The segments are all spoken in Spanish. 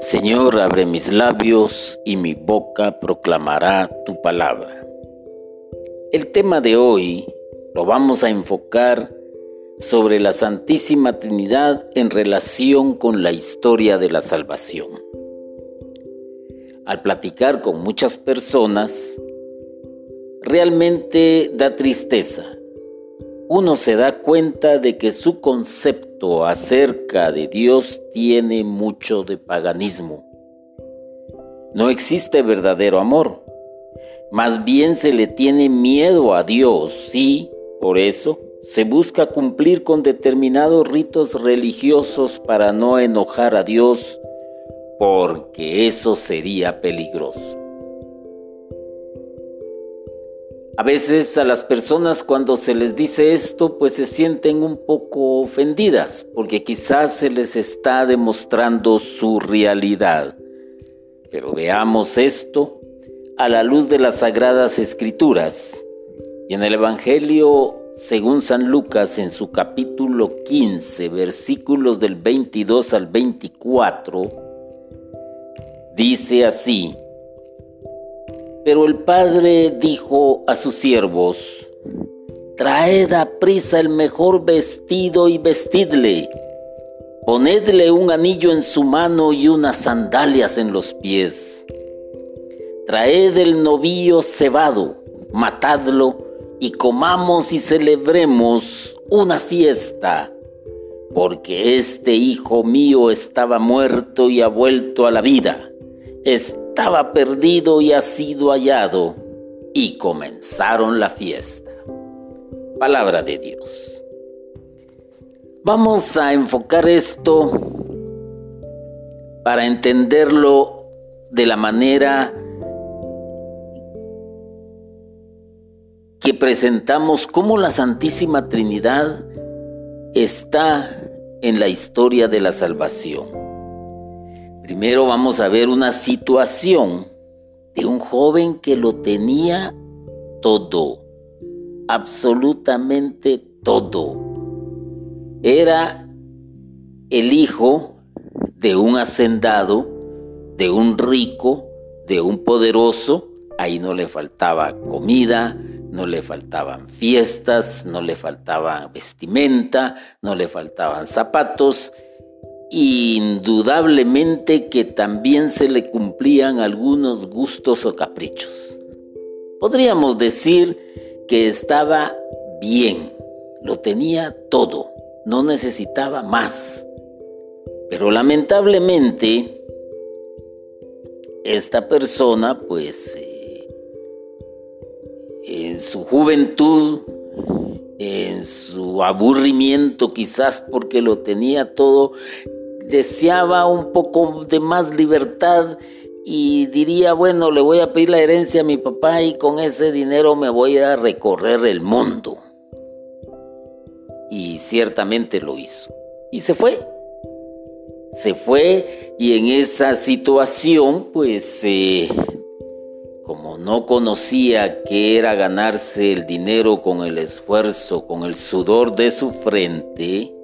Señor, abre mis labios y mi boca proclamará tu palabra. El tema de hoy lo vamos a enfocar sobre la Santísima Trinidad en relación con la historia de la salvación. Al platicar con muchas personas, realmente da tristeza. Uno se da cuenta de que su concepto acerca de Dios tiene mucho de paganismo. No existe verdadero amor. Más bien se le tiene miedo a Dios y, por eso, se busca cumplir con determinados ritos religiosos para no enojar a Dios, porque eso sería peligroso. A veces a las personas cuando se les dice esto, pues se sienten un poco ofendidas, porque quizás se les está demostrando su realidad. Pero veamos esto a la luz de las sagradas escrituras. Y en el Evangelio, según San Lucas, en su capítulo 15, versículos del 22 al 24, dice así, pero el padre dijo a sus siervos, Traed a prisa el mejor vestido y vestidle. Ponedle un anillo en su mano y unas sandalias en los pies. Traed el novillo cebado, matadlo y comamos y celebremos una fiesta, porque este hijo mío estaba muerto y ha vuelto a la vida estaba perdido y ha sido hallado. Y comenzaron la fiesta. Palabra de Dios. Vamos a enfocar esto para entenderlo de la manera que presentamos cómo la Santísima Trinidad está en la historia de la salvación. Primero vamos a ver una situación de un joven que lo tenía todo, absolutamente todo. Era el hijo de un hacendado, de un rico, de un poderoso. Ahí no le faltaba comida, no le faltaban fiestas, no le faltaba vestimenta, no le faltaban zapatos Indudablemente que también se le cumplían algunos gustos o caprichos. Podríamos decir que estaba bien, lo tenía todo, no necesitaba más. Pero lamentablemente, esta persona, pues, eh, en su juventud, en su aburrimiento quizás porque lo tenía todo, deseaba un poco de más libertad y diría, bueno, le voy a pedir la herencia a mi papá y con ese dinero me voy a recorrer el mundo. Y ciertamente lo hizo. Y se fue. Se fue y en esa situación, pues, eh, como no conocía que era ganarse el dinero con el esfuerzo, con el sudor de su frente,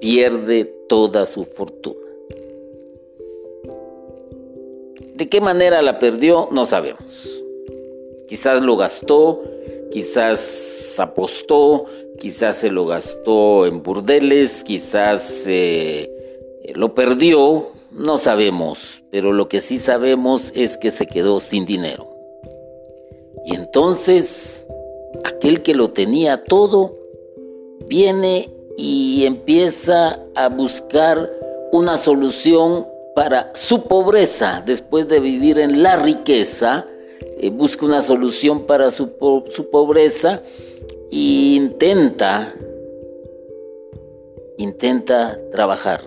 pierde toda su fortuna. ¿De qué manera la perdió? No sabemos. Quizás lo gastó, quizás apostó, quizás se lo gastó en burdeles, quizás eh, lo perdió, no sabemos, pero lo que sí sabemos es que se quedó sin dinero. Y entonces, aquel que lo tenía todo, viene y empieza a buscar una solución para su pobreza. Después de vivir en la riqueza, eh, busca una solución para su, su pobreza e intenta, intenta trabajar,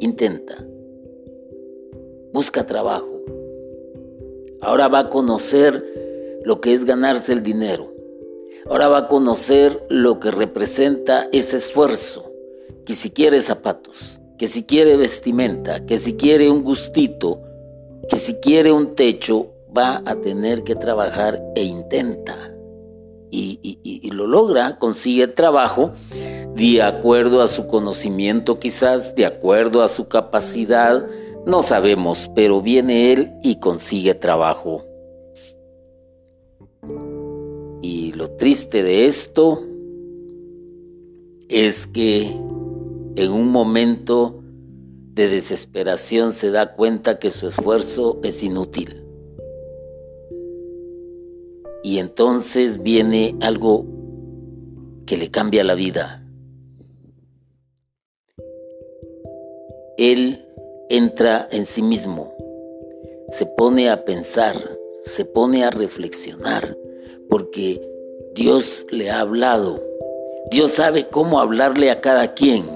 intenta, busca trabajo. Ahora va a conocer lo que es ganarse el dinero Ahora va a conocer lo que representa ese esfuerzo, que si quiere zapatos, que si quiere vestimenta, que si quiere un gustito, que si quiere un techo, va a tener que trabajar e intenta. Y, lo logra, consigue trabajo de acuerdo a su conocimiento quizás, de acuerdo a su capacidad, no sabemos, pero viene él y consigue trabajo. Lo triste de esto es que en un momento de desesperación se da cuenta que su esfuerzo es inútil. Y entonces viene algo que le cambia la vida. Él entra en sí mismo, se pone a pensar, se pone a reflexionar, porque Dios le ha hablado. Dios sabe cómo hablarle a cada quien.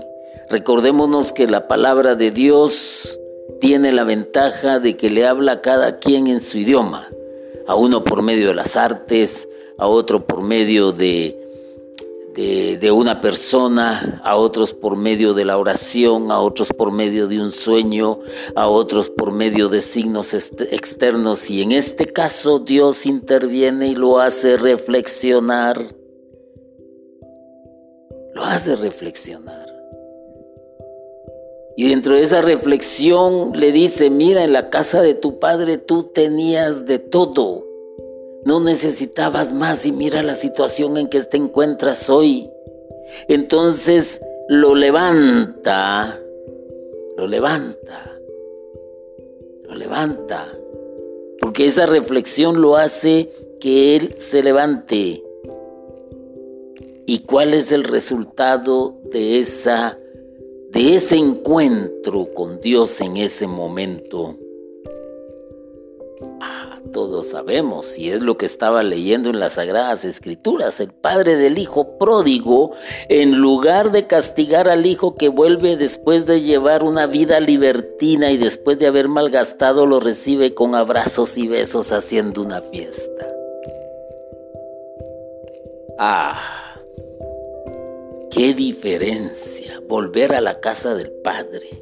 Recordémonos que la palabra de Dios tiene la ventaja de que le habla a cada quien en su idioma, a uno por medio de las artes, a otro por medio de de, una persona, a otros por medio de la oración, a otros por medio de un sueño, a otros por medio de signos externos. Y en este caso Dios interviene y lo hace reflexionar. Lo hace reflexionar. Y dentro de esa reflexión le dice, mira, en la casa de tu padre tú tenías de todo no necesitabas más y mira la situación en que te encuentras hoy. Entonces lo levanta, lo levanta, lo levanta. Porque esa reflexión lo hace que Él se levante. ¿Y cuál es el resultado de esa de ese encuentro con Dios en ese momento? Todos sabemos, y es lo que estaba leyendo en las Sagradas Escrituras, el padre del hijo pródigo, en lugar de castigar al hijo que vuelve después de llevar una vida libertina y después de haber malgastado, lo recibe con abrazos y besos haciendo una fiesta. Ah, qué diferencia volver a la casa del padre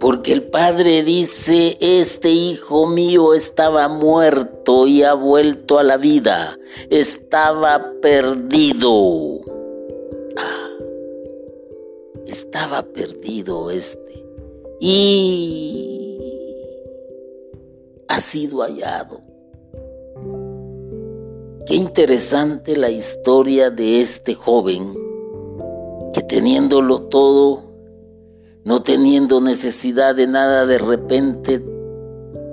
porque el padre dice, este hijo mío estaba muerto y ha vuelto a la vida, estaba perdido. Ah, estaba perdido este y ha sido hallado. Qué interesante la historia de este joven que teniéndolo todo, no teniendo necesidad de nada, de repente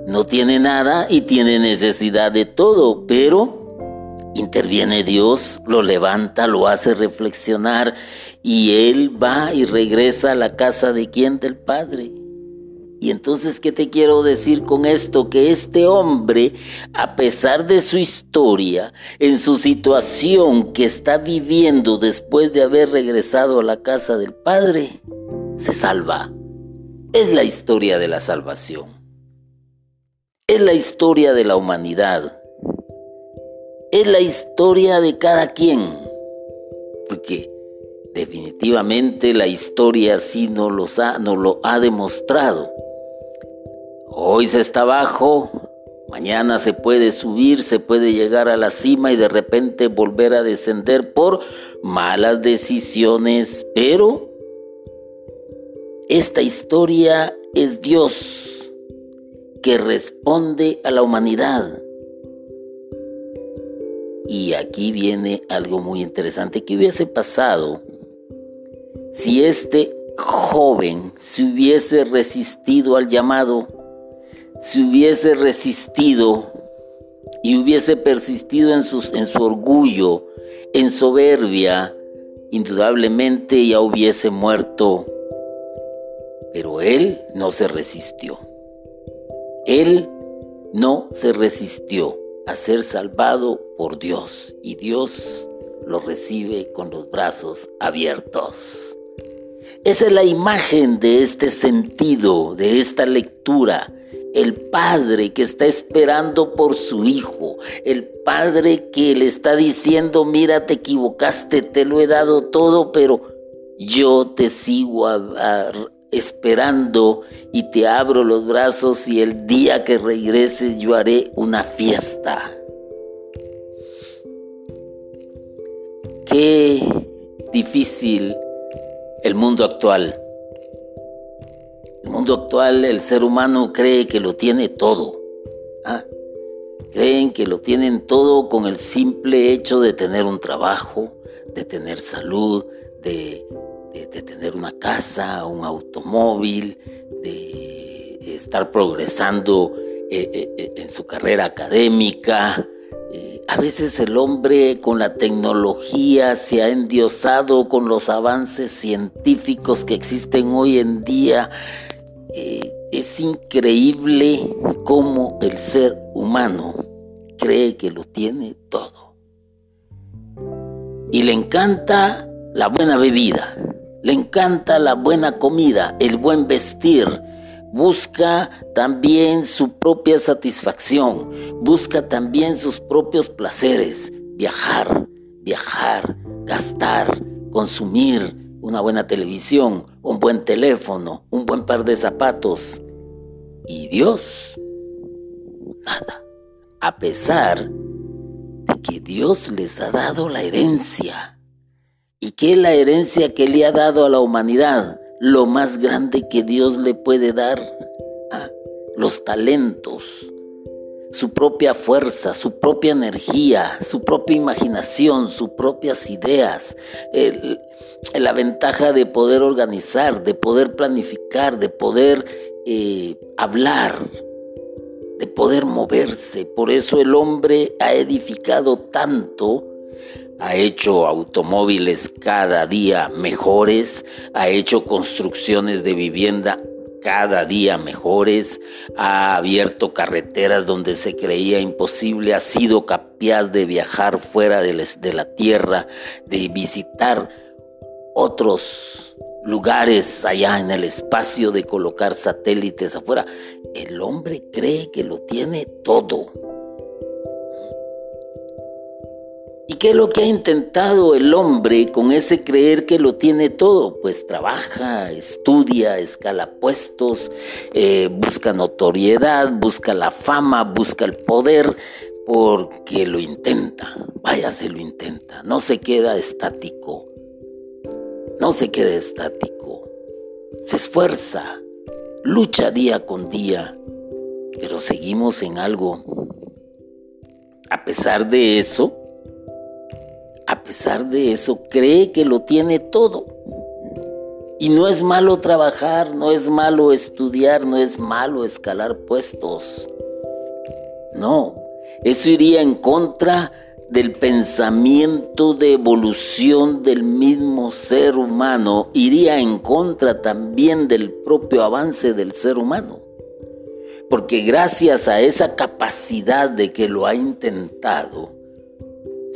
no tiene nada y tiene necesidad de todo, pero interviene Dios, lo levanta, lo hace reflexionar y él va y regresa a la casa de quien del Padre. Y entonces, ¿qué te quiero decir con esto? Que este hombre, a pesar de su historia, en su situación que está viviendo después de haber regresado a la casa del Padre, se salva. Es la historia de la salvación. Es la historia de la humanidad. Es la historia de cada quien. Porque definitivamente la historia así nos, ha, nos lo ha demostrado. Hoy se está abajo, mañana se puede subir, se puede llegar a la cima y de repente volver a descender por malas decisiones, pero esta historia es Dios que responde a la humanidad. Y aquí viene algo muy interesante. ¿Qué hubiese pasado si este joven se hubiese resistido al llamado, se hubiese resistido y hubiese persistido en en su orgullo, en soberbia, indudablemente ya hubiese muerto pero él no se resistió. Él no se resistió a ser salvado por Dios y Dios lo recibe con los brazos abiertos. Esa es la imagen de este sentido, de esta lectura. El padre que está esperando por su hijo, el padre que le está diciendo, mira, te equivocaste, te lo he dado todo, pero yo te sigo esperando y te abro los brazos y el día que regreses yo haré una fiesta. Qué difícil el mundo actual. El mundo actual, el ser humano cree que lo tiene todo. ¿ah? Creen que lo tienen todo con el simple hecho de tener un trabajo, de tener salud, de, tener una casa, un automóvil, de estar progresando eh, eh, eh, en su carrera académica. a veces el hombre con la tecnología se ha endiosado con los avances científicos que existen hoy en día. es increíble cómo el ser humano cree que lo tiene todo. Y le encanta la buena bebida, le encanta la buena comida, el buen vestir. Busca también su propia satisfacción, busca también sus propios placeres, viajar, viajar, gastar, consumir una buena televisión, un buen teléfono, un buen par de zapatos. Y Dios, nada. A pesar de que Dios les ha dado la herencia ¿Y qué es la herencia que le ha dado a la humanidad? Lo más grande que Dios le puede dar. Los talentos, su propia fuerza, su propia energía, su propia imaginación, sus propias ideas, la ventaja de poder organizar, de poder planificar, de poder eh, hablar, de poder moverse. Por eso el hombre ha edificado tanto ha hecho automóviles cada día mejores, ha hecho construcciones de vivienda cada día mejores, ha abierto carreteras donde se creía imposible, ha sido capaz de viajar fuera de la tierra, de visitar otros lugares allá en el espacio, de colocar satélites afuera. El hombre cree que lo tiene todo ¿Y qué es lo que ha intentado el hombre con ese creer que lo tiene todo? Pues trabaja, estudia, escala puestos, eh, busca notoriedad, busca la fama, busca el poder, porque lo intenta. Vaya, se lo intenta. No se queda estático. No se queda estático. Se esfuerza, lucha día con día, pero seguimos en algo. A pesar de eso, a pesar de eso, cree que lo tiene todo. Y no es malo trabajar, no es malo estudiar, no es malo escalar puestos. No, eso iría en contra del pensamiento de evolución del mismo ser humano, iría en contra también del propio avance del ser humano. Porque gracias a esa capacidad de que lo ha intentado,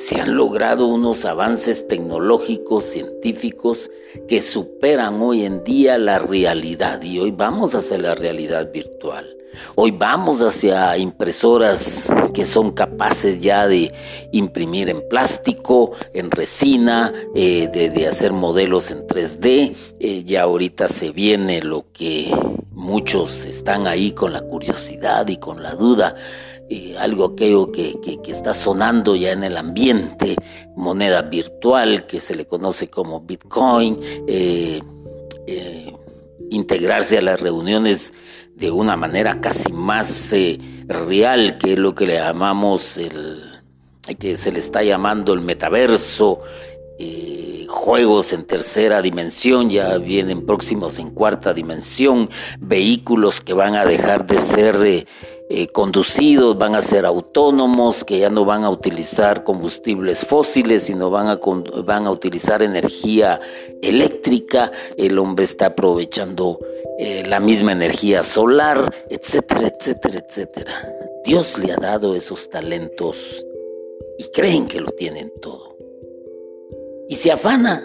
se han logrado unos avances tecnológicos, científicos, que superan hoy en día la realidad. Y hoy vamos hacia la realidad virtual. Hoy vamos hacia impresoras que son capaces ya de imprimir en plástico, en resina, eh, de, hacer modelos en 3D. Eh, ya ahorita se viene lo que muchos están ahí con la curiosidad y con la duda algo aquello que, está sonando ya en el ambiente, moneda virtual que se le conoce como Bitcoin, eh, eh, integrarse a las reuniones de una manera casi más eh, real, que es lo que le llamamos el, que se le está llamando el metaverso, juegos en tercera dimensión, ya vienen próximos en cuarta dimensión, vehículos que van a dejar de ser conducidos, van a ser autónomos, que ya no van a utilizar combustibles fósiles, sino van a, van a utilizar energía eléctrica. El hombre está aprovechando eh, la misma energía solar, etcétera, etcétera, etcétera. Dios le ha dado esos talentos y creen que lo tienen todo. Y se afana,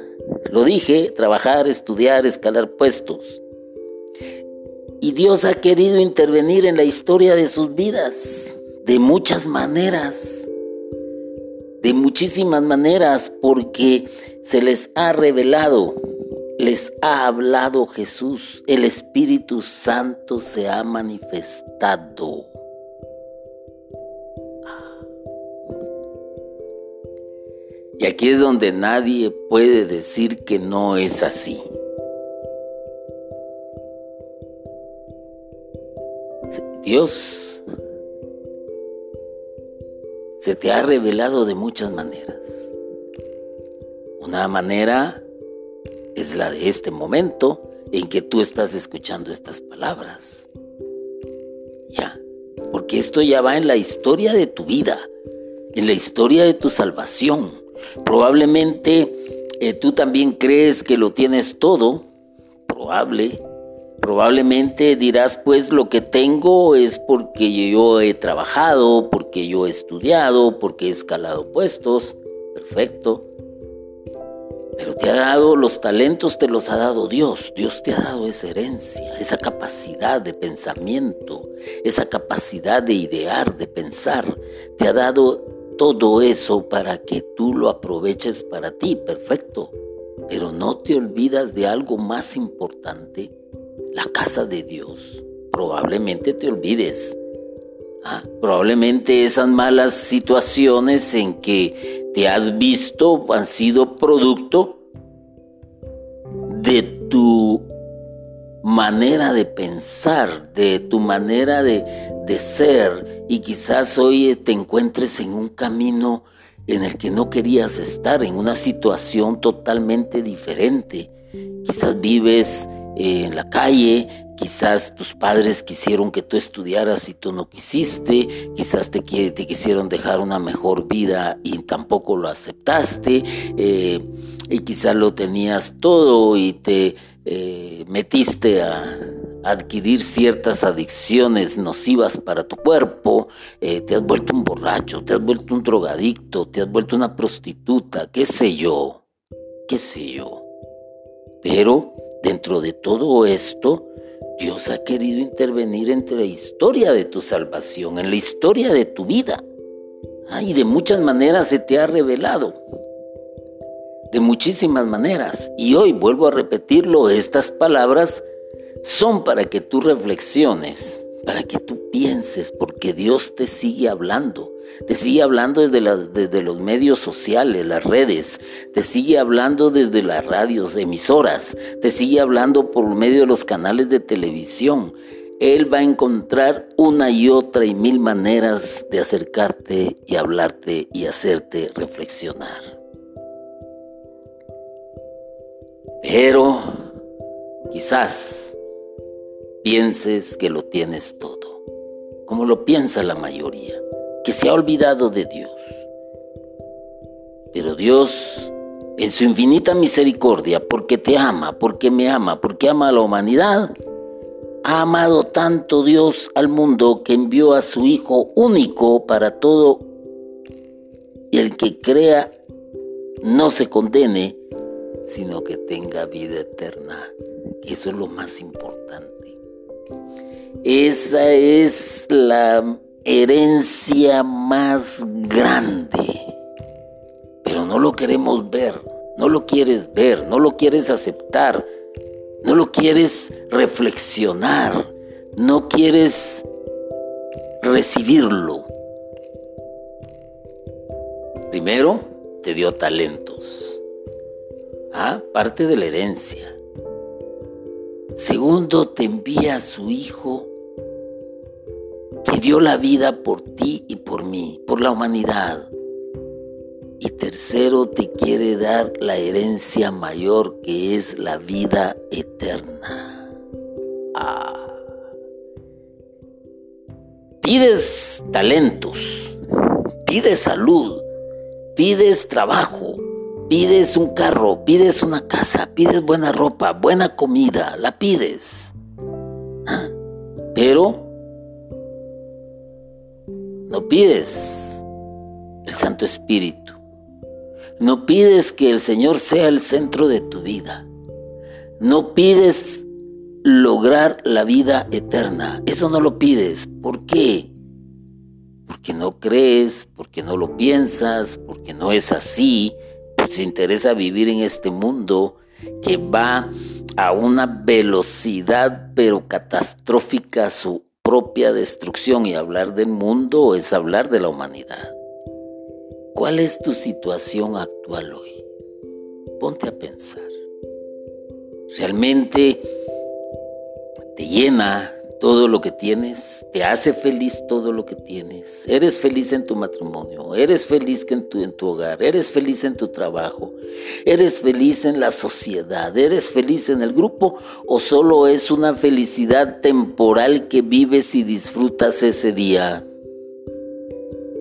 lo dije, trabajar, estudiar, escalar puestos. Y Dios ha querido intervenir en la historia de sus vidas de muchas maneras, de muchísimas maneras, porque se les ha revelado les ha hablado Jesús, el Espíritu Santo se ha manifestado. Y aquí es donde nadie puede decir que no es así. Dios se te ha revelado de muchas maneras. Una manera es la de este momento en que tú estás escuchando estas palabras. Ya, porque esto ya va en la historia de tu vida, en la historia de tu salvación. Probablemente eh, tú también crees que lo tienes todo, probable. Probablemente dirás, pues lo que tengo es porque yo he trabajado, porque yo he estudiado, porque he escalado puestos. Perfecto. Pero te ha dado los talentos, te los ha dado Dios. Dios te ha dado esa herencia, esa capacidad de pensamiento, esa capacidad de idear, de pensar. Te ha dado todo eso para que tú lo aproveches para ti, perfecto. Pero no te olvidas de algo más importante, la casa de Dios. Probablemente te olvides. Ah, probablemente esas malas situaciones en que te has visto han sido producto de tu manera de pensar, de tu manera de, de ser y quizás hoy te encuentres en un camino en el que no querías estar, en una situación totalmente diferente. Quizás vives en la calle, quizás tus padres quisieron que tú estudiaras y tú no quisiste, quizás te, te quisieron dejar una mejor vida y tampoco lo aceptaste, eh, y quizás lo tenías todo y te eh, metiste a adquirir ciertas adicciones nocivas para tu cuerpo, eh, te has vuelto un borracho, te has vuelto un drogadicto, te has vuelto una prostituta, qué sé yo, qué sé yo. Pero dentro de todo esto, Dios ha querido intervenir entre la historia de tu salvación, en la historia de tu vida. Ah, y de muchas maneras se te ha revelado. De muchísimas maneras. Y hoy vuelvo a repetirlo, estas palabras son para que tú reflexiones, para que tú pienses, porque Dios te sigue hablando. Te sigue hablando desde, los medios sociales, las redes, te sigue hablando desde las radios, emisoras, te sigue hablando por medio de los canales de televisión. Él va a encontrar una y otra y mil maneras de acercarte y hablarte y hacerte reflexionar. Pero quizás pienses que lo tienes todo, como lo piensa la mayoría, que se ha olvidado de Dios. Pero Dios, en su infinita misericordia, porque te ama, porque me ama, porque ama a la humanidad, ha amado tanto Dios al mundo que envió a su Hijo único para todo y el que crea no se condene, sino que tenga vida eterna. Eso es lo más importante. Esa es la herencia más grande. Pero no lo queremos ver, no lo quieres ver, no lo quieres aceptar, no lo quieres reflexionar, no quieres recibirlo. Primero, te dio talentos. Ah, parte de la herencia. Segundo, te envía a su Hijo que dio la vida por ti y por mí, por la humanidad. Y tercero, te quiere dar la herencia mayor que es la vida eterna. Ah. Pides talentos, pides salud, pides trabajo, pides un carro, pides una casa, pides buena ropa, buena comida, la pides. Ah. Pero no pides el Santo Espíritu. No pides que el Señor sea el centro de tu vida. No pides lograr la vida eterna. Eso no lo pides. ¿Por qué? Porque no crees, porque no lo piensas, porque no es así, porque te interesa vivir en este mundo que va a una velocidad pero catastrófica su propia destrucción y hablar del mundo es hablar de la humanidad. ¿Cuál es tu situación actual hoy? Ponte a pensar. ¿Realmente te llena todo lo que tienes, te hace feliz todo lo que tienes. Eres feliz en tu matrimonio, eres feliz en tu, en tu hogar, eres feliz en tu trabajo, eres feliz en la sociedad, eres feliz en el grupo o solo es una felicidad temporal que vives y disfrutas ese día.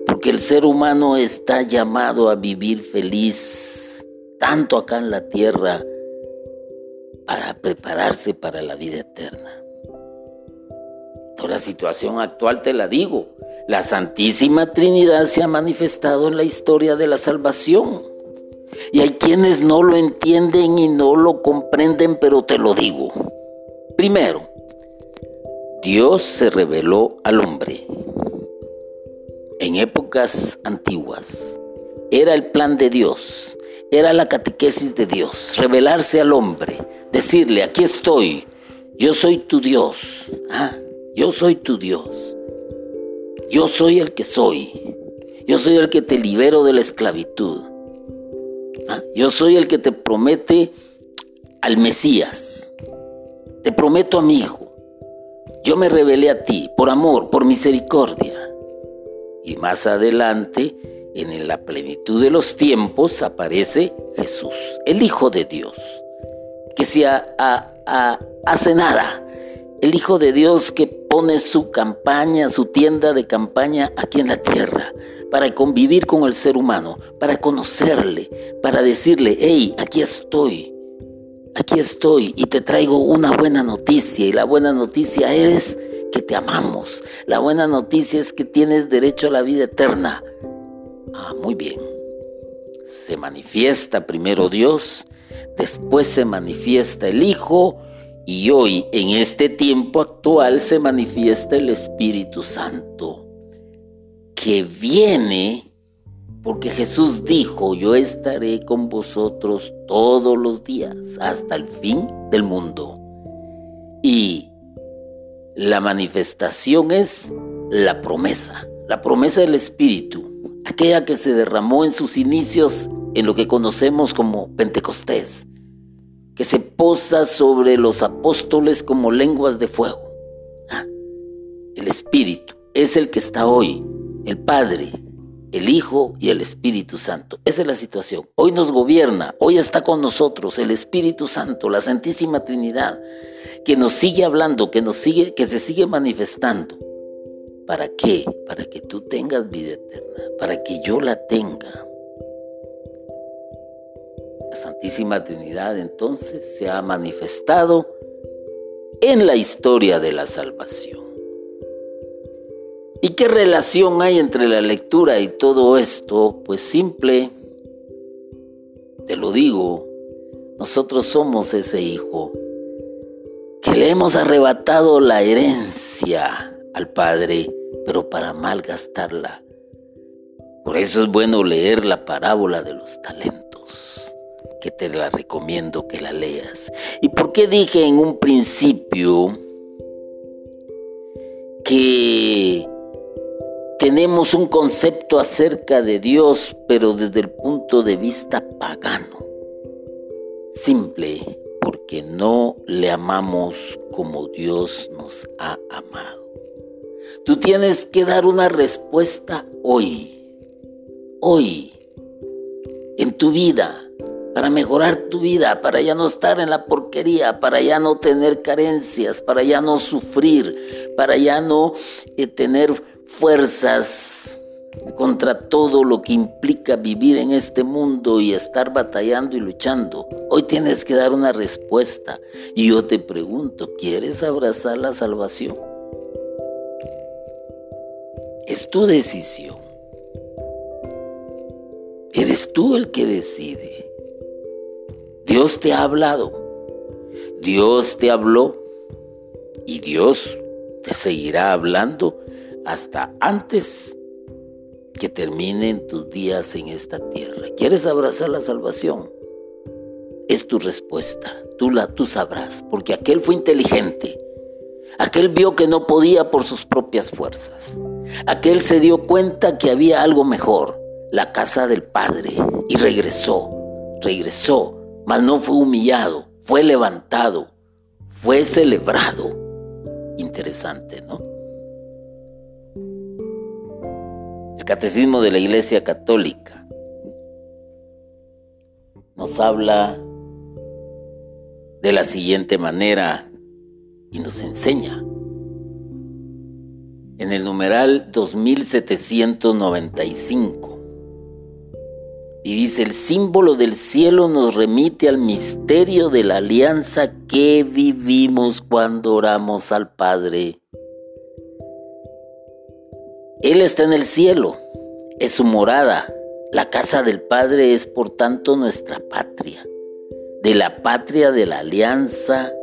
Porque el ser humano está llamado a vivir feliz, tanto acá en la tierra, para prepararse para la vida eterna la situación actual te la digo. La Santísima Trinidad se ha manifestado en la historia de la salvación. Y hay quienes no lo entienden y no lo comprenden, pero te lo digo. Primero, Dios se reveló al hombre. En épocas antiguas, era el plan de Dios, era la catequesis de Dios, revelarse al hombre, decirle, aquí estoy, yo soy tu Dios. ¿Ah? Yo soy tu Dios. Yo soy el que soy. Yo soy el que te libero de la esclavitud. ¿Ah? Yo soy el que te promete al Mesías. Te prometo a mi Hijo. Yo me revelé a ti por amor, por misericordia. Y más adelante, en la plenitud de los tiempos, aparece Jesús, el Hijo de Dios, que se hace nada el Hijo de Dios que pone su campaña, su tienda de campaña aquí en la tierra, para convivir con el ser humano, para conocerle, para decirle, hey, aquí estoy, aquí estoy y te traigo una buena noticia y la buena noticia es que te amamos, la buena noticia es que tienes derecho a la vida eterna. Ah, muy bien. Se manifiesta primero Dios, después se manifiesta el Hijo, y hoy, en este tiempo actual, se manifiesta el Espíritu Santo, que viene porque Jesús dijo, yo estaré con vosotros todos los días hasta el fin del mundo. Y la manifestación es la promesa, la promesa del Espíritu, aquella que se derramó en sus inicios en lo que conocemos como Pentecostés que se posa sobre los apóstoles como lenguas de fuego. Ah, el Espíritu es el que está hoy, el Padre, el Hijo y el Espíritu Santo. Esa es la situación. Hoy nos gobierna, hoy está con nosotros el Espíritu Santo, la Santísima Trinidad, que nos sigue hablando, que nos sigue, que se sigue manifestando. ¿Para qué? Para que tú tengas vida eterna, para que yo la tenga. Santísima Trinidad entonces se ha manifestado en la historia de la salvación. ¿Y qué relación hay entre la lectura y todo esto? Pues simple, te lo digo, nosotros somos ese hijo que le hemos arrebatado la herencia al Padre, pero para malgastarla. Por eso es bueno leer la parábola de los talentos que te la recomiendo que la leas. ¿Y por qué dije en un principio que tenemos un concepto acerca de Dios, pero desde el punto de vista pagano? Simple, porque no le amamos como Dios nos ha amado. Tú tienes que dar una respuesta hoy, hoy, en tu vida para mejorar tu vida, para ya no estar en la porquería, para ya no tener carencias, para ya no sufrir, para ya no eh, tener fuerzas contra todo lo que implica vivir en este mundo y estar batallando y luchando. Hoy tienes que dar una respuesta. Y yo te pregunto, ¿quieres abrazar la salvación? Es tu decisión. Eres tú el que decide. Dios te ha hablado. Dios te habló y Dios te seguirá hablando hasta antes que terminen tus días en esta tierra. ¿Quieres abrazar la salvación? es tu respuesta. Tú la tú sabrás, porque aquel fue inteligente. Aquel vio que no podía por sus propias fuerzas. Aquel se dio cuenta que había algo mejor, la casa del Padre, y regresó, regresó, mas no fue humillado, fue levantado, fue celebrado. Interesante, ¿no? El Catecismo de la Iglesia Católica nos habla de la siguiente manera y nos enseña. En el numeral 2795 y dice, el símbolo del cielo nos remite al misterio de la alianza que vivimos cuando oramos al Padre. Él está en el cielo, es su morada. La casa del Padre es por tanto nuestra patria. De la patria de la alianza,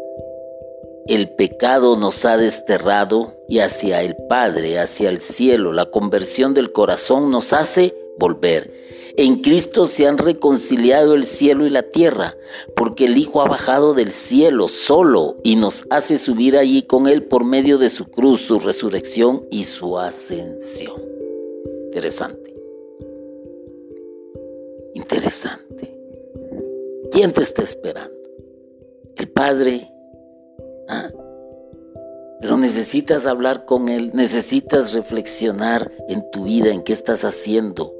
el pecado nos ha desterrado y hacia el Padre, hacia el cielo, la conversión del corazón nos hace volver. En Cristo se han reconciliado el cielo y la tierra, porque el Hijo ha bajado del cielo solo y nos hace subir allí con Él por medio de su cruz, su resurrección y su ascensión. Interesante. Interesante. ¿Quién te está esperando? El Padre. ¿Ah? Pero necesitas hablar con Él, necesitas reflexionar en tu vida, en qué estás haciendo,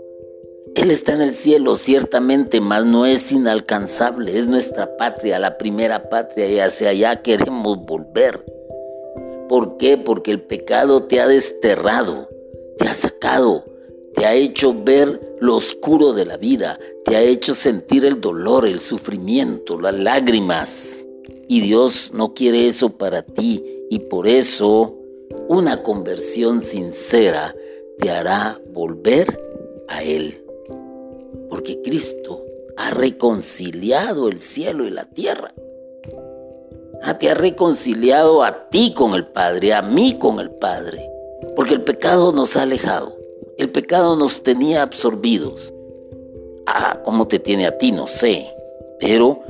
él está en el cielo, ciertamente, mas no es inalcanzable, es nuestra patria, la primera patria, y hacia allá queremos volver. ¿Por qué? Porque el pecado te ha desterrado, te ha sacado, te ha hecho ver lo oscuro de la vida, te ha hecho sentir el dolor, el sufrimiento, las lágrimas. Y Dios no quiere eso para ti, y por eso una conversión sincera te hará volver a Él porque Cristo ha reconciliado el cielo y la tierra. Ah, te ha reconciliado a ti con el Padre, a mí con el Padre, porque el pecado nos ha alejado, el pecado nos tenía absorbidos. Ah, ¿cómo te tiene a ti? No sé, pero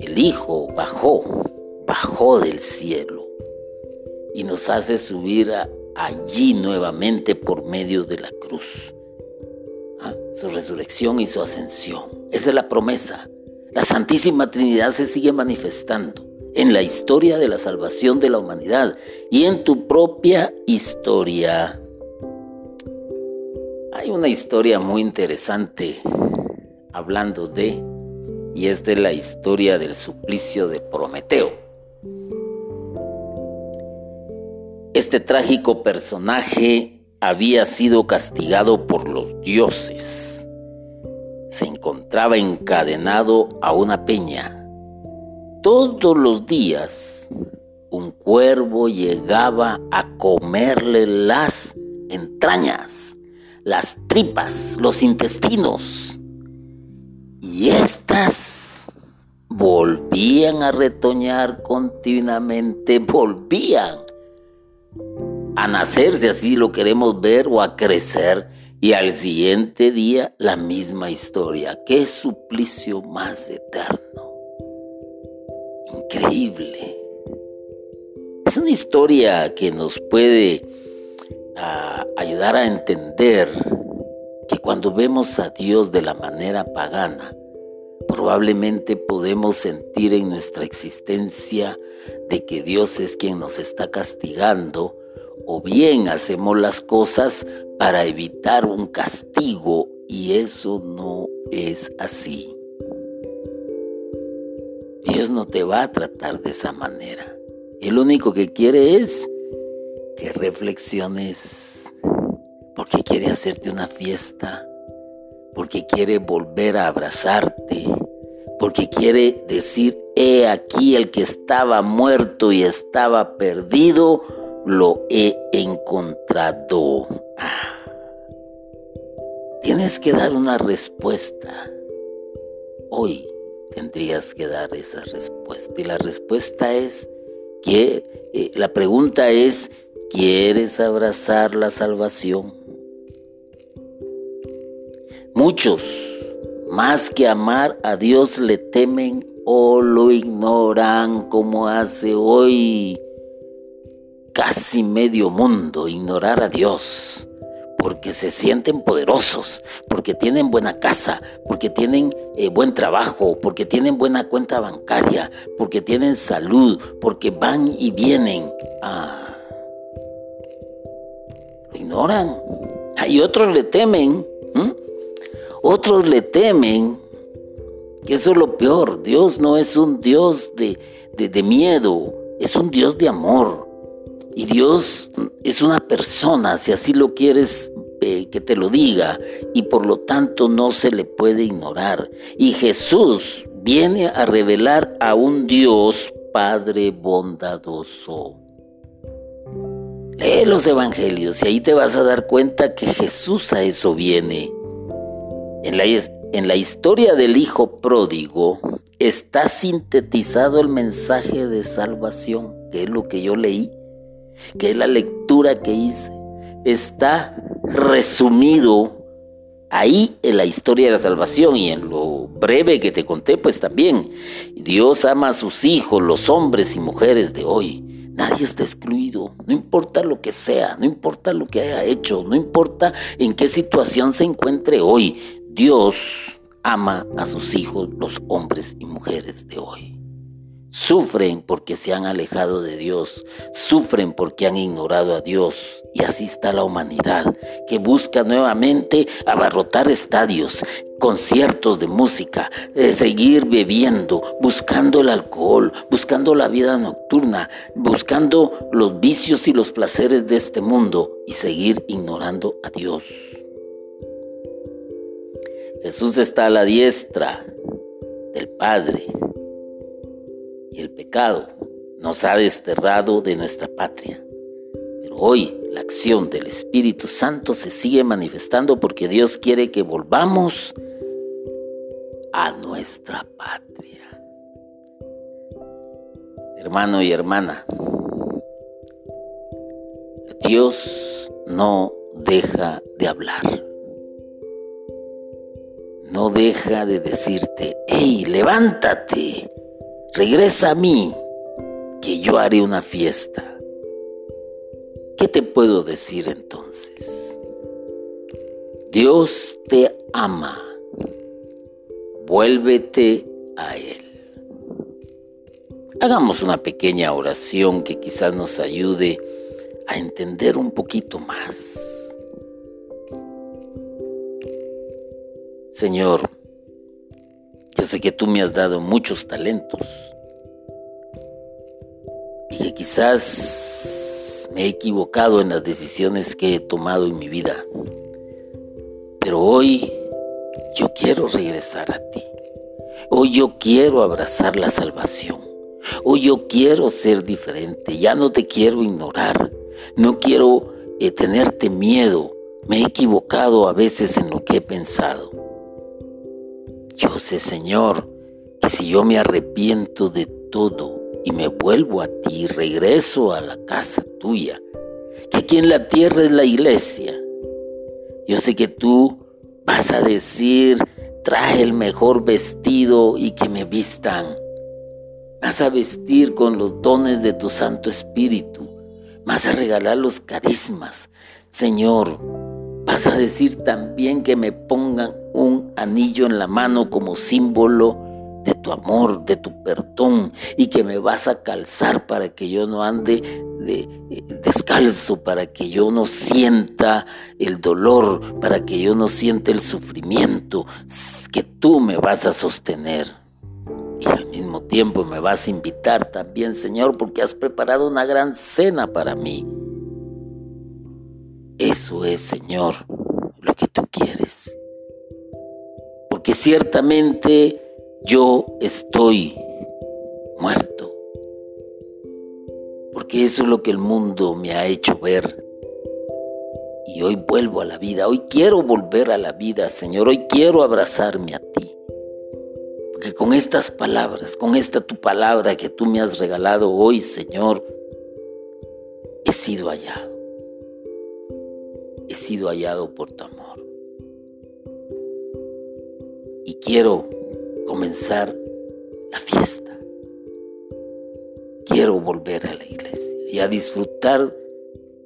el Hijo bajó, bajó del cielo y nos hace subir allí nuevamente por medio de la cruz su resurrección y su ascensión. Esa es la promesa. La Santísima Trinidad se sigue manifestando en la historia de la salvación de la humanidad y en tu propia historia. Hay una historia muy interesante hablando de, y es de la historia del suplicio de Prometeo. Este trágico personaje había sido castigado por los dioses. Se encontraba encadenado a una peña. Todos los días un cuervo llegaba a comerle las entrañas, las tripas, los intestinos. Y éstas volvían a retoñar continuamente, volvían a nacer, si así lo queremos ver, o a crecer, y al siguiente día la misma historia. ¡Qué suplicio más eterno! Increíble. Es una historia que nos puede ah, ayudar a entender que cuando vemos a Dios de la manera pagana, probablemente podemos sentir en nuestra existencia de que Dios es quien nos está castigando o bien hacemos las cosas para evitar un castigo y eso no es así. Dios no te va a tratar de esa manera. El único que quiere es que reflexiones porque quiere hacerte una fiesta, porque quiere volver a abrazarte, porque quiere decir, he aquí el que estaba muerto y estaba perdido, lo he encontrado. Tienes que dar una respuesta. Hoy tendrías que dar esa respuesta. Y la respuesta es que eh, la pregunta es, ¿quieres abrazar la salvación? Muchos, más que amar a Dios le temen o lo ignoran como hace hoy casi medio mundo, ignorar a Dios porque se sienten poderosos, porque tienen buena casa, porque tienen eh, buen trabajo, porque tienen buena cuenta bancaria, porque tienen salud, porque van y vienen. Ah, lo ignoran. Hay otros le temen, otros le temen, que eso es lo peor. Dios no es un Dios de, de miedo, es un Dios de amor. Y Dios es una persona, si así lo quieres eh, que te lo diga, y por lo tanto no se le puede ignorar. Y Jesús viene a revelar a un Dios Padre bondadoso. Lee los evangelios y ahí te vas a dar cuenta que Jesús a eso viene. En la, en la historia del Hijo Pródigo está sintetizado el mensaje de salvación, que es lo que yo leí que la lectura que hice, está resumido ahí en la historia de la salvación y en lo breve que te conté, pues también. Dios ama a sus hijos, los hombres y mujeres de hoy. Nadie está excluido, no importa lo que sea, no importa lo que haya hecho, no importa en qué situación se encuentre hoy. Dios ama a sus hijos, los hombres y mujeres de hoy. Sufren porque se han alejado de Dios, sufren porque han ignorado a Dios. Y así está la humanidad, que busca nuevamente abarrotar estadios, conciertos de música, eh, seguir bebiendo, buscando el alcohol, buscando la vida nocturna, buscando los vicios y los placeres de este mundo y seguir ignorando a Dios. Jesús está a la diestra del Padre el pecado nos ha desterrado de nuestra patria. Pero hoy la acción del Espíritu Santo se sigue manifestando porque Dios quiere que volvamos a nuestra patria. Hermano y hermana, Dios no deja de hablar. No deja de decirte, hey, levántate, regresa a mí, que yo haré una fiesta. ¿Qué te puedo decir entonces? Dios te ama. Vuélvete a Él. Hagamos una pequeña oración que quizás nos ayude a entender un poquito más. Señor, sé que tú me has dado muchos talentos y que quizás me he equivocado en las decisiones que he tomado en mi vida. Pero hoy yo quiero regresar a ti. Hoy yo quiero abrazar la salvación. Hoy yo quiero ser diferente. Ya no te quiero ignorar. No quiero eh, tenerte miedo. Me he equivocado a veces en lo que he pensado. Yo sé, Señor, que si yo me arrepiento de todo y me vuelvo a ti, regreso a la casa tuya, que aquí en la tierra es la iglesia, yo sé que tú vas a decir, traje el mejor vestido y que me vistan. Vas a vestir con los dones de tu Santo Espíritu. Vas a regalar los carismas. Señor, vas a decir también que me pongan anillo en la mano como símbolo de tu amor, de tu perdón y que me vas a calzar para que yo no ande de, eh, descalzo, para que yo no sienta el dolor, para que yo no sienta el sufrimiento, que tú me vas a sostener. Y al mismo tiempo me vas a invitar también, Señor, porque has preparado una gran cena para mí. Eso es, Señor, lo que tú quieres que ciertamente yo estoy muerto. Porque eso es lo que el mundo me ha hecho ver. Y hoy vuelvo a la vida, hoy quiero volver a la vida, Señor, hoy quiero abrazarme a ti. Porque con estas palabras, con esta tu palabra que tú me has regalado hoy, Señor, he sido hallado. He sido hallado por tu amor. Y quiero comenzar la fiesta. Quiero volver a la iglesia y a disfrutar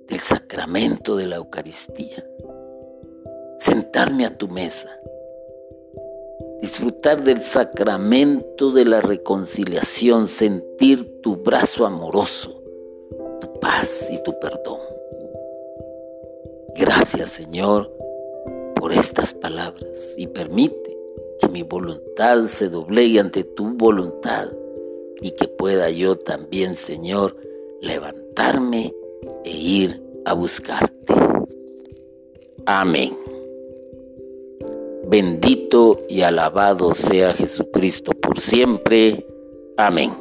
del sacramento de la Eucaristía. Sentarme a tu mesa. Disfrutar del sacramento de la reconciliación, sentir tu brazo amoroso, tu paz y tu perdón. Gracias Señor por estas palabras y permite mi voluntad se doblegue ante tu voluntad y que pueda yo también, Señor, levantarme e ir a buscarte. Amén. Bendito y alabado sea Jesucristo por siempre. Amén.